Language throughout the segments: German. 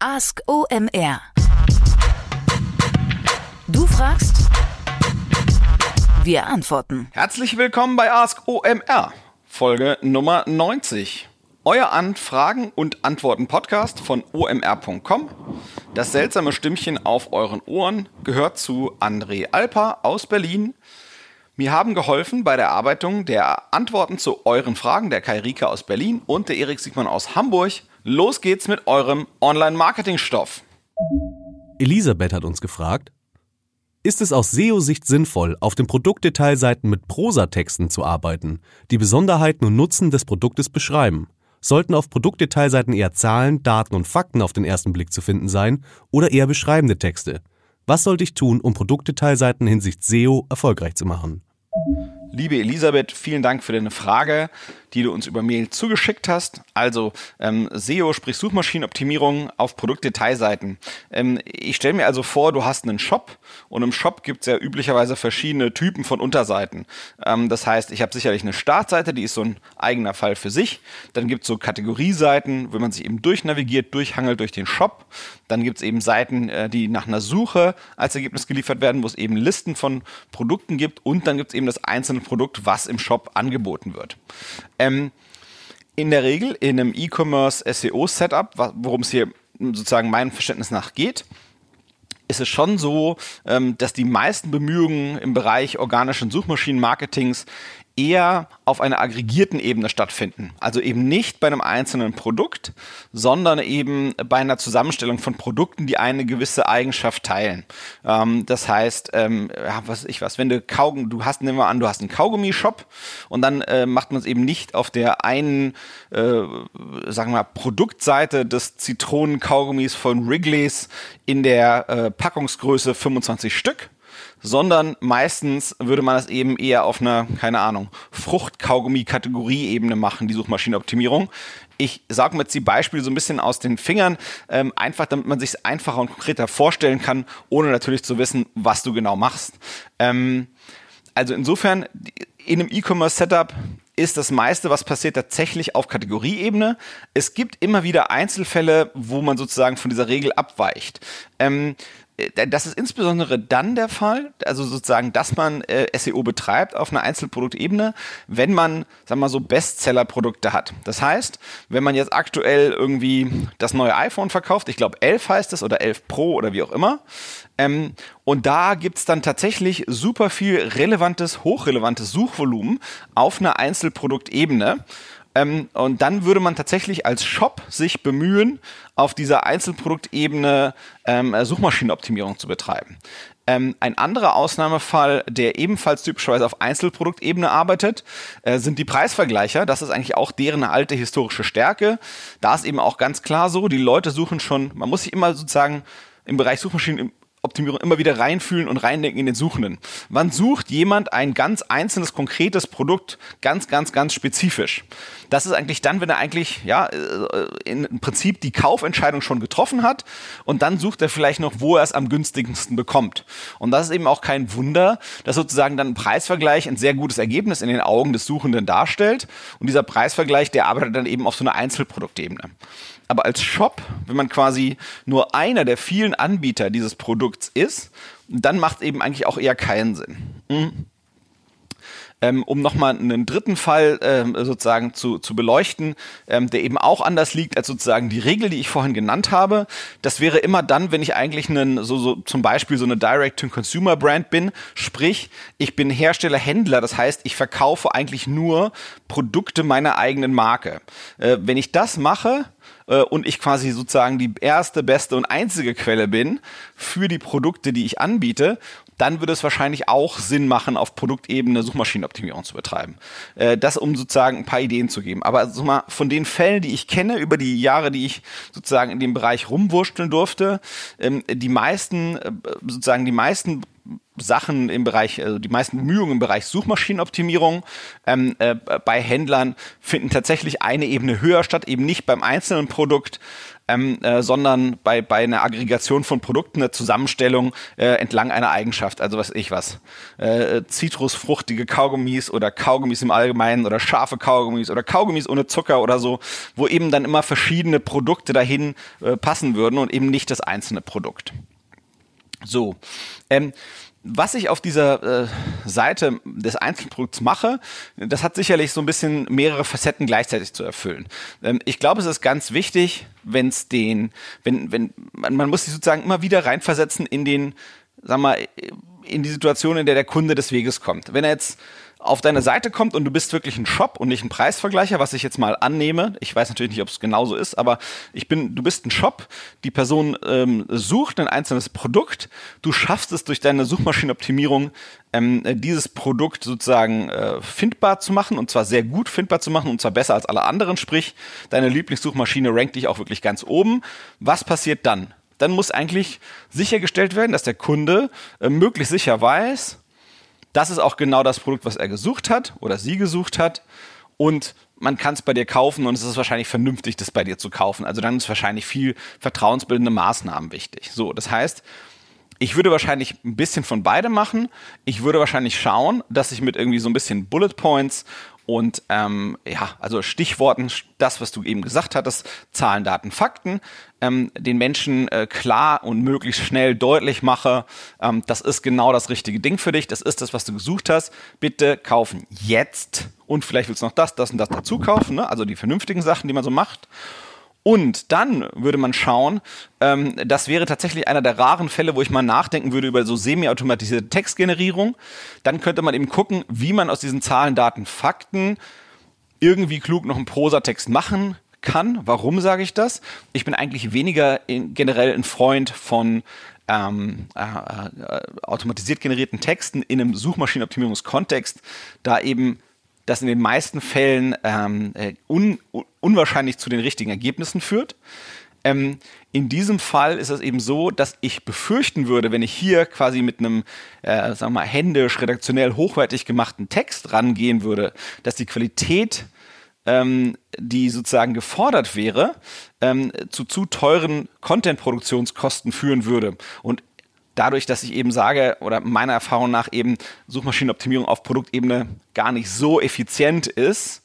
Ask OMR. Du fragst, wir antworten. Herzlich willkommen bei Ask OMR, Folge Nummer 90. Euer Anfragen und Antworten Podcast von omr.com. Das seltsame Stimmchen auf euren Ohren gehört zu André Alper aus Berlin. Mir haben geholfen bei der Erarbeitung der Antworten zu euren Fragen der Kai Rika aus Berlin und der Erik Siegmann aus Hamburg. Los geht's mit eurem Online-Marketing-Stoff. Elisabeth hat uns gefragt, ist es aus SEO-Sicht sinnvoll, auf den Produktdetailseiten mit Prosatexten zu arbeiten, die Besonderheiten und Nutzen des Produktes beschreiben? Sollten auf Produktdetailseiten eher Zahlen, Daten und Fakten auf den ersten Blick zu finden sein oder eher beschreibende Texte? Was sollte ich tun, um Produktdetailseiten hinsicht SEO erfolgreich zu machen? Liebe Elisabeth, vielen Dank für deine Frage, die du uns über Mail zugeschickt hast. Also ähm, SEO, sprich Suchmaschinenoptimierung auf Produktdetailseiten. Ähm, ich stelle mir also vor, du hast einen Shop und im Shop gibt es ja üblicherweise verschiedene Typen von Unterseiten. Ähm, das heißt, ich habe sicherlich eine Startseite, die ist so ein eigener Fall für sich. Dann gibt es so Kategorieseiten, wo man sich eben durchnavigiert, durchhangelt durch den Shop. Dann gibt es eben Seiten, äh, die nach einer Suche als Ergebnis geliefert werden, wo es eben Listen von Produkten gibt und dann gibt es eben das einzelne Produkt, was im Shop angeboten wird. Ähm, in der Regel in einem E-Commerce SEO-Setup, worum es hier sozusagen meinem Verständnis nach geht, ist es schon so, ähm, dass die meisten Bemühungen im Bereich organischen Suchmaschinenmarketings eher auf einer aggregierten Ebene stattfinden. Also eben nicht bei einem einzelnen Produkt, sondern eben bei einer Zusammenstellung von Produkten, die eine gewisse Eigenschaft teilen. Ähm, das heißt, ähm, ja, was ich was, wenn du Kaugummi, du hast, nehmen wir an, du hast einen Kaugummi-Shop und dann äh, macht man es eben nicht auf der einen, äh, sagen wir mal, Produktseite des Zitronen-Kaugummis von Wrigley's in der äh, Packungsgröße 25 Stück, sondern meistens würde man das eben eher auf einer, keine Ahnung, Fruchtkaugummi-Kategorie-Ebene machen, die Suchmaschinenoptimierung. Ich sage mir jetzt die Beispiele so ein bisschen aus den Fingern, ähm, einfach damit man sich es einfacher und konkreter vorstellen kann, ohne natürlich zu wissen, was du genau machst. Ähm, also insofern, in einem E-Commerce-Setup ist das meiste, was passiert, tatsächlich auf Kategorieebene. Es gibt immer wieder Einzelfälle, wo man sozusagen von dieser Regel abweicht. Ähm, äh, das ist insbesondere dann der Fall, also sozusagen, dass man äh, SEO betreibt auf einer Einzelproduktebene, wenn man, sagen wir mal so, Bestseller-Produkte hat. Das heißt, wenn man jetzt aktuell irgendwie das neue iPhone verkauft, ich glaube 11 heißt es oder 11 Pro oder wie auch immer, ähm, und da gibt's dann tatsächlich super viel relevantes, hochrelevantes Suchvolumen auf einer Einzelproduktebene. Ähm, und dann würde man tatsächlich als Shop sich bemühen, auf dieser Einzelproduktebene ähm, Suchmaschinenoptimierung zu betreiben. Ähm, ein anderer Ausnahmefall, der ebenfalls typischerweise auf Einzelproduktebene arbeitet, äh, sind die Preisvergleicher. Das ist eigentlich auch deren alte historische Stärke. Da ist eben auch ganz klar so, die Leute suchen schon, man muss sich immer sozusagen im Bereich Suchmaschinen Optimierung immer wieder reinfühlen und reindenken in den Suchenden. Wann sucht jemand ein ganz einzelnes, konkretes Produkt ganz, ganz, ganz spezifisch? Das ist eigentlich dann, wenn er eigentlich, ja, äh, im Prinzip die Kaufentscheidung schon getroffen hat und dann sucht er vielleicht noch, wo er es am günstigsten bekommt. Und das ist eben auch kein Wunder, dass sozusagen dann ein Preisvergleich ein sehr gutes Ergebnis in den Augen des Suchenden darstellt. Und dieser Preisvergleich, der arbeitet dann eben auf so einer Einzelproduktebene. Aber als Shop, wenn man quasi nur einer der vielen Anbieter dieses Produkts ist, dann macht es eben eigentlich auch eher keinen Sinn. Mhm. Ähm, um nochmal einen dritten Fall ähm, sozusagen zu, zu beleuchten, ähm, der eben auch anders liegt als sozusagen die Regel, die ich vorhin genannt habe. Das wäre immer dann, wenn ich eigentlich einen, so, so zum Beispiel so eine Direct-to-Consumer-Brand bin, sprich, ich bin Hersteller, Händler, das heißt, ich verkaufe eigentlich nur Produkte meiner eigenen Marke. Äh, wenn ich das mache, äh, und ich quasi sozusagen die erste, beste und einzige Quelle bin für die Produkte, die ich anbiete, dann würde es wahrscheinlich auch Sinn machen, auf Produktebene Suchmaschinenoptimierung zu betreiben. Äh, das, um sozusagen ein paar Ideen zu geben. Aber also mal von den Fällen, die ich kenne, über die Jahre, die ich sozusagen in dem Bereich rumwurschteln durfte, ähm, die meisten, äh, sozusagen die meisten Sachen im Bereich, also die meisten Bemühungen im Bereich Suchmaschinenoptimierung ähm, äh, bei Händlern finden tatsächlich eine Ebene höher statt, eben nicht beim einzelnen Produkt, ähm, äh, sondern bei, bei einer Aggregation von Produkten, eine Zusammenstellung äh, entlang einer Eigenschaft, also was ich was. Äh, zitrusfruchtige Kaugummis oder Kaugummis im Allgemeinen oder scharfe Kaugummis oder Kaugummis ohne Zucker oder so, wo eben dann immer verschiedene Produkte dahin äh, passen würden und eben nicht das einzelne Produkt. So. Ähm, was ich auf dieser äh, Seite des Einzelprodukts mache, das hat sicherlich so ein bisschen mehrere Facetten gleichzeitig zu erfüllen. Ähm, ich glaube, es ist ganz wichtig, wenn es den, wenn, wenn, man, man muss sich sozusagen immer wieder reinversetzen in den, sag mal, in die Situation, in der der Kunde des Weges kommt. Wenn er jetzt auf deine Seite kommt und du bist wirklich ein Shop und nicht ein Preisvergleicher, was ich jetzt mal annehme. Ich weiß natürlich nicht, ob es genauso ist, aber ich bin, du bist ein Shop. Die Person ähm, sucht ein einzelnes Produkt. Du schaffst es durch deine Suchmaschinenoptimierung, ähm, dieses Produkt sozusagen äh, findbar zu machen und zwar sehr gut findbar zu machen und zwar besser als alle anderen. Sprich, deine Lieblingssuchmaschine rankt dich auch wirklich ganz oben. Was passiert dann? Dann muss eigentlich sichergestellt werden, dass der Kunde äh, möglichst sicher weiß, das ist auch genau das Produkt, was er gesucht hat oder sie gesucht hat. Und man kann es bei dir kaufen und es ist wahrscheinlich vernünftig, das bei dir zu kaufen. Also dann ist wahrscheinlich viel vertrauensbildende Maßnahmen wichtig. So, das heißt, ich würde wahrscheinlich ein bisschen von beidem machen. Ich würde wahrscheinlich schauen, dass ich mit irgendwie so ein bisschen Bullet Points und ähm, ja, also Stichworten, das, was du eben gesagt hattest, Zahlen, Daten, Fakten, ähm, den Menschen äh, klar und möglichst schnell deutlich mache, ähm, das ist genau das richtige Ding für dich, das ist das, was du gesucht hast, bitte kaufen jetzt und vielleicht willst du noch das, das und das dazu kaufen, ne? also die vernünftigen Sachen, die man so macht. Und dann würde man schauen, ähm, das wäre tatsächlich einer der raren Fälle, wo ich mal nachdenken würde über so semi-automatisierte Textgenerierung. Dann könnte man eben gucken, wie man aus diesen Zahlen, Daten, Fakten irgendwie klug noch einen Prosatext machen kann. Warum sage ich das? Ich bin eigentlich weniger in, generell ein Freund von ähm, äh, äh, automatisiert generierten Texten in einem Suchmaschinenoptimierungskontext, da eben das in den meisten Fällen ähm, äh, un, unwahrscheinlich zu den richtigen Ergebnissen führt. Ähm, in diesem Fall ist es eben so, dass ich befürchten würde, wenn ich hier quasi mit einem, äh, sagen wir mal, händisch, redaktionell hochwertig gemachten Text rangehen würde, dass die Qualität, ähm, die sozusagen gefordert wäre, ähm, zu zu teuren Content-Produktionskosten führen würde. Und dadurch, dass ich eben sage, oder meiner Erfahrung nach eben Suchmaschinenoptimierung auf Produktebene gar nicht so effizient ist,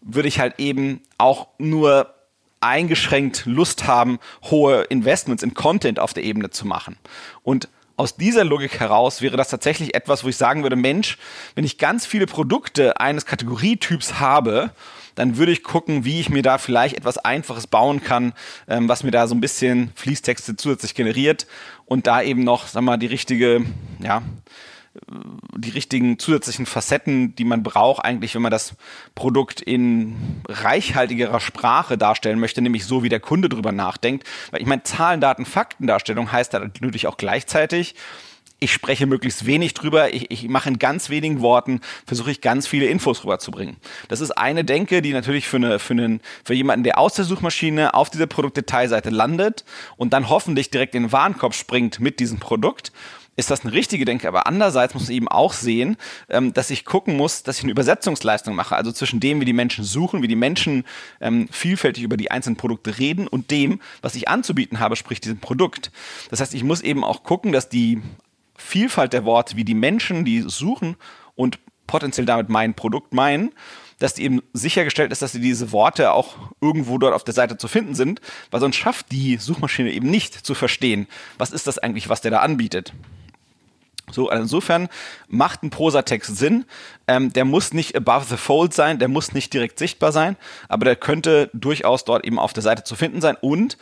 würde ich halt eben auch nur eingeschränkt Lust haben, hohe Investments in Content auf der Ebene zu machen. Und aus dieser Logik heraus wäre das tatsächlich etwas, wo ich sagen würde, Mensch, wenn ich ganz viele Produkte eines Kategorietyps habe dann würde ich gucken, wie ich mir da vielleicht etwas Einfaches bauen kann, ähm, was mir da so ein bisschen Fließtexte zusätzlich generiert und da eben noch, sag mal, die richtige, ja, die richtigen zusätzlichen Facetten, die man braucht, eigentlich, wenn man das Produkt in reichhaltigerer Sprache darstellen möchte, nämlich so, wie der Kunde drüber nachdenkt. Weil ich meine, Zahlen, Daten, Faktendarstellung heißt da natürlich auch gleichzeitig, ich spreche möglichst wenig drüber, ich, ich mache in ganz wenigen Worten, versuche ich ganz viele Infos rüberzubringen. Das ist eine Denke, die natürlich für, eine, für, einen, für jemanden, der aus der Suchmaschine auf dieser Produktdetailseite landet und dann hoffentlich direkt in den Warenkorb springt mit diesem Produkt ist das eine richtige Denke. Aber andererseits muss man eben auch sehen, ähm, dass ich gucken muss, dass ich eine Übersetzungsleistung mache. Also zwischen dem, wie die Menschen suchen, wie die Menschen ähm, vielfältig über die einzelnen Produkte reden und dem, was ich anzubieten habe, sprich diesem Produkt. Das heißt, ich muss eben auch gucken, dass die Vielfalt der Worte, wie die Menschen, die suchen und potenziell damit mein Produkt meinen, dass die eben sichergestellt ist, dass sie diese Worte auch irgendwo dort auf der Seite zu finden sind, weil sonst schafft die Suchmaschine eben nicht zu verstehen, was ist das eigentlich, was der da anbietet. So, also insofern macht ein Prosatext Sinn. Ähm, der muss nicht above the fold sein, der muss nicht direkt sichtbar sein, aber der könnte durchaus dort eben auf der Seite zu finden sein und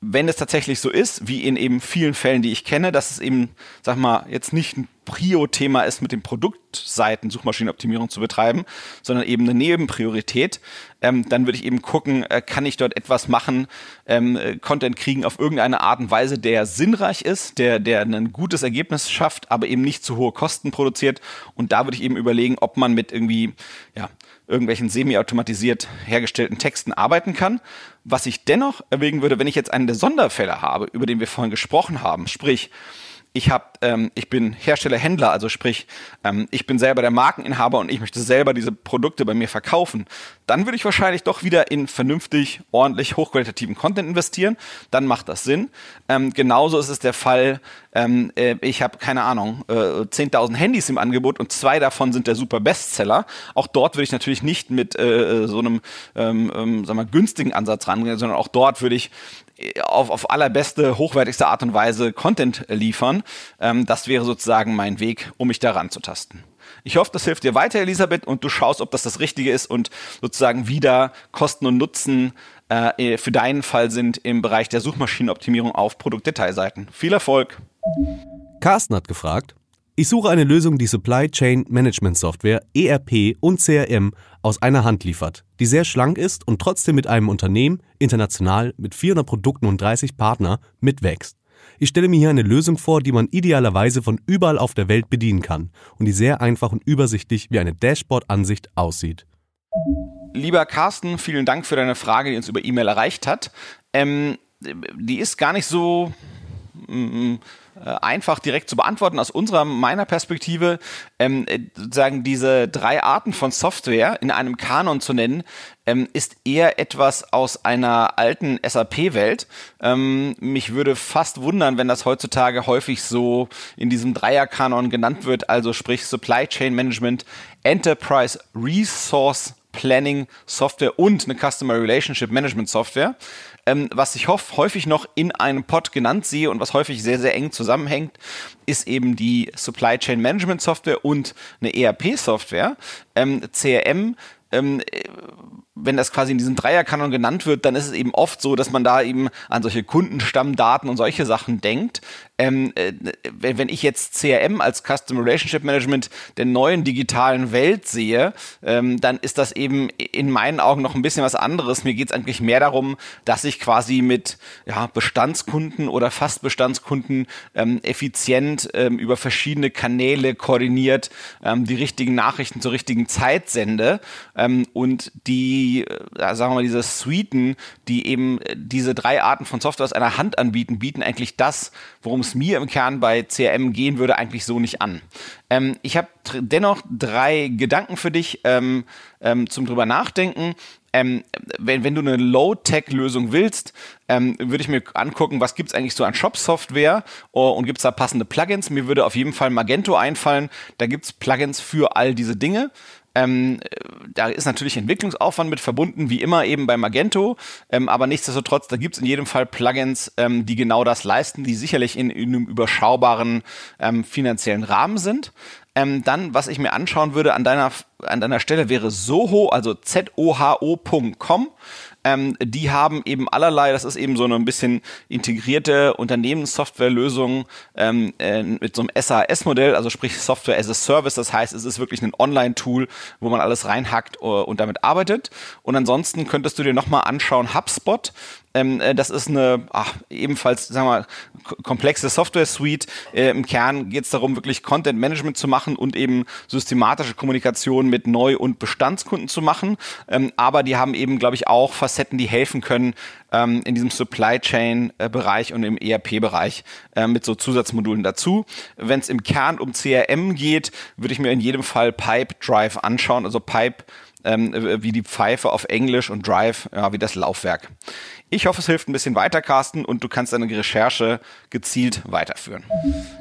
wenn es tatsächlich so ist, wie in eben vielen Fällen, die ich kenne, dass es eben, sag mal, jetzt nicht Prio-Thema ist, mit den Produktseiten Suchmaschinenoptimierung zu betreiben, sondern eben eine Nebenpriorität, ähm, dann würde ich eben gucken, äh, kann ich dort etwas machen, ähm, äh, Content kriegen auf irgendeine Art und Weise, der sinnreich ist, der, der ein gutes Ergebnis schafft, aber eben nicht zu hohe Kosten produziert. Und da würde ich eben überlegen, ob man mit irgendwie, ja, irgendwelchen semi-automatisiert hergestellten Texten arbeiten kann. Was ich dennoch erwägen würde, wenn ich jetzt einen der Sonderfälle habe, über den wir vorhin gesprochen haben, sprich, ich habe, ähm, ich bin Hersteller, Händler, also sprich, ähm, ich bin selber der Markeninhaber und ich möchte selber diese Produkte bei mir verkaufen, dann würde ich wahrscheinlich doch wieder in vernünftig, ordentlich, hochqualitativen Content investieren. Dann macht das Sinn. Ähm, genauso ist es der Fall, ähm, äh, ich habe keine Ahnung, äh, 10.000 Handys im Angebot und zwei davon sind der super Bestseller. Auch dort würde ich natürlich nicht mit äh, so einem ähm, ähm, sagen wir, günstigen Ansatz rangehen, sondern auch dort würde ich auf, auf allerbeste, hochwertigste Art und Weise Content liefern. Ähm, das wäre sozusagen mein Weg, um mich daran zu tasten. Ich hoffe, das hilft dir weiter, Elisabeth, und du schaust, ob das das Richtige ist und sozusagen wieder Kosten und Nutzen äh, für deinen Fall sind im Bereich der Suchmaschinenoptimierung auf Produktdetailseiten. Viel Erfolg! Carsten hat gefragt, ich suche eine Lösung, die Supply Chain Management Software, ERP und CRM aus einer Hand liefert, die sehr schlank ist und trotzdem mit einem Unternehmen international mit 400 Produkten und 30 Partner mitwächst. Ich stelle mir hier eine Lösung vor, die man idealerweise von überall auf der Welt bedienen kann und die sehr einfach und übersichtlich wie eine Dashboard-Ansicht aussieht. Lieber Carsten, vielen Dank für deine Frage, die uns über E-Mail erreicht hat. Ähm, die ist gar nicht so mm, äh, einfach direkt zu beantworten aus unserer meiner Perspektive ähm, äh, sozusagen diese drei Arten von Software in einem Kanon zu nennen ähm, ist eher etwas aus einer alten SAP-Welt. Ähm, mich würde fast wundern, wenn das heutzutage häufig so in diesem Dreierkanon genannt wird, also sprich Supply Chain Management, Enterprise Resource Planning Software und eine Customer Relationship Management Software. Ähm, was ich hoff, häufig noch in einem Pod genannt sehe und was häufig sehr, sehr eng zusammenhängt, ist eben die Supply Chain Management Software und eine ERP Software. Ähm, CRM ähm, wenn das quasi in diesem Dreierkanon genannt wird, dann ist es eben oft so, dass man da eben an solche Kundenstammdaten und solche Sachen denkt. Ähm, äh, wenn, ich jetzt CRM als Customer Relationship Management der neuen digitalen Welt sehe, ähm, dann ist das eben in meinen Augen noch ein bisschen was anderes. Mir geht es eigentlich mehr darum, dass ich quasi mit ja, Bestandskunden oder fast Bestandskunden ähm, effizient ähm, über verschiedene Kanäle koordiniert ähm, die richtigen Nachrichten zur richtigen Zeit sende ähm, und die die, äh, sagen wir mal, diese Suiten, die eben äh, diese drei Arten von Software aus einer Hand anbieten, bieten eigentlich das, worum es mir im Kern bei CRM gehen würde, eigentlich so nicht an. Ähm, ich habe dennoch drei Gedanken für dich ähm, ähm, zum drüber nachdenken. Ähm, wenn, wenn du eine Low-Tech-Lösung willst, ähm, würde ich mir angucken, was gibt es eigentlich so an Shop-Software oh, und gibt es da passende Plugins. Mir würde auf jeden Fall Magento einfallen. Da gibt es Plugins für all diese Dinge. Ähm, da ist natürlich Entwicklungsaufwand mit verbunden, wie immer eben bei Magento, ähm, aber nichtsdestotrotz, da gibt es in jedem Fall Plugins, ähm, die genau das leisten, die sicherlich in, in einem überschaubaren ähm, finanziellen Rahmen sind. Ähm, dann, was ich mir anschauen würde an deiner, an deiner Stelle, wäre Soho, also Z-O-H-O.com. Ähm, die haben eben allerlei, das ist eben so eine ein bisschen integrierte Unternehmenssoftwarelösung ähm, äh, mit so einem SAS-Modell, also sprich Software as a Service. Das heißt, es ist wirklich ein Online-Tool, wo man alles reinhackt uh, und damit arbeitet. Und ansonsten könntest du dir nochmal anschauen, HubSpot. Ähm, äh, das ist eine ach, ebenfalls, sagen wir mal, komplexe Software-Suite. Äh, Im Kern geht es darum, wirklich Content-Management zu machen und eben systematische Kommunikation mit Neu- und Bestandskunden zu machen. Ähm, aber die haben eben, glaube ich, auch Facetten, die helfen können ähm, in diesem Supply Chain-Bereich und im ERP-Bereich äh, mit so Zusatzmodulen dazu. Wenn es im Kern um CRM geht, würde ich mir in jedem Fall Pipe Drive anschauen, also Pipe ähm, wie die Pfeife auf Englisch und Drive ja, wie das Laufwerk. Ich hoffe, es hilft ein bisschen weiter, Carsten, und du kannst deine Recherche gezielt weiterführen.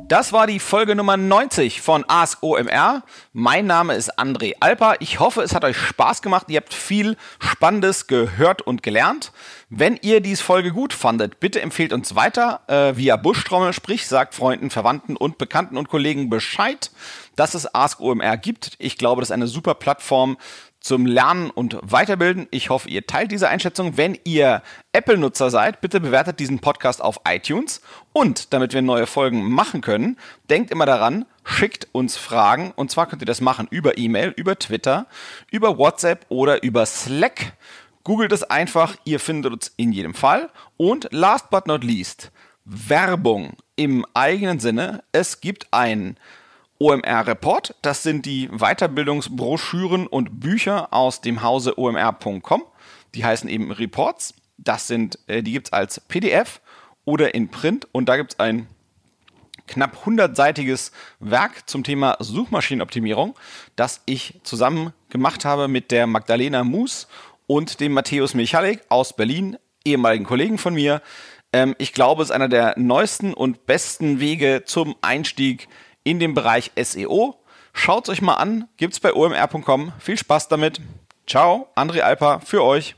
Das war die Folge Nummer 90 von Ask OMR. Mein Name ist André Alper. Ich hoffe, es hat euch Spaß gemacht. Ihr habt viel Spannendes gehört und gelernt. Wenn ihr diese Folge gut fandet, bitte empfehlt uns weiter äh, via Buschtrommel, sprich sagt Freunden, Verwandten und Bekannten und Kollegen Bescheid, dass es Ask OMR gibt. Ich glaube, das ist eine super Plattform zum Lernen und Weiterbilden. Ich hoffe, ihr teilt diese Einschätzung. Wenn ihr Apple-Nutzer seid, bitte bewertet diesen Podcast auf iTunes. Und damit wir neue Folgen machen können, denkt immer daran, schickt uns Fragen. Und zwar könnt ihr das machen über E-Mail, über Twitter, über WhatsApp oder über Slack. Googelt es einfach, ihr findet uns in jedem Fall. Und last but not least, Werbung im eigenen Sinne. Es gibt ein OMR Report. Das sind die Weiterbildungsbroschüren und Bücher aus dem Hause omr.com. Die heißen eben Reports. Das sind, äh, die gibt's als PDF oder in Print und da gibt's ein knapp 100-seitiges Werk zum Thema Suchmaschinenoptimierung, das ich zusammen gemacht habe mit der Magdalena Moos und dem Matthäus Michalik aus Berlin, ehemaligen Kollegen von mir. Ähm, ich glaube, es ist einer der neuesten und besten Wege zum Einstieg in den Bereich SEO. Schaut es euch mal an, gibt es bei omr.com. Viel Spaß damit. Ciao, André Alper für euch.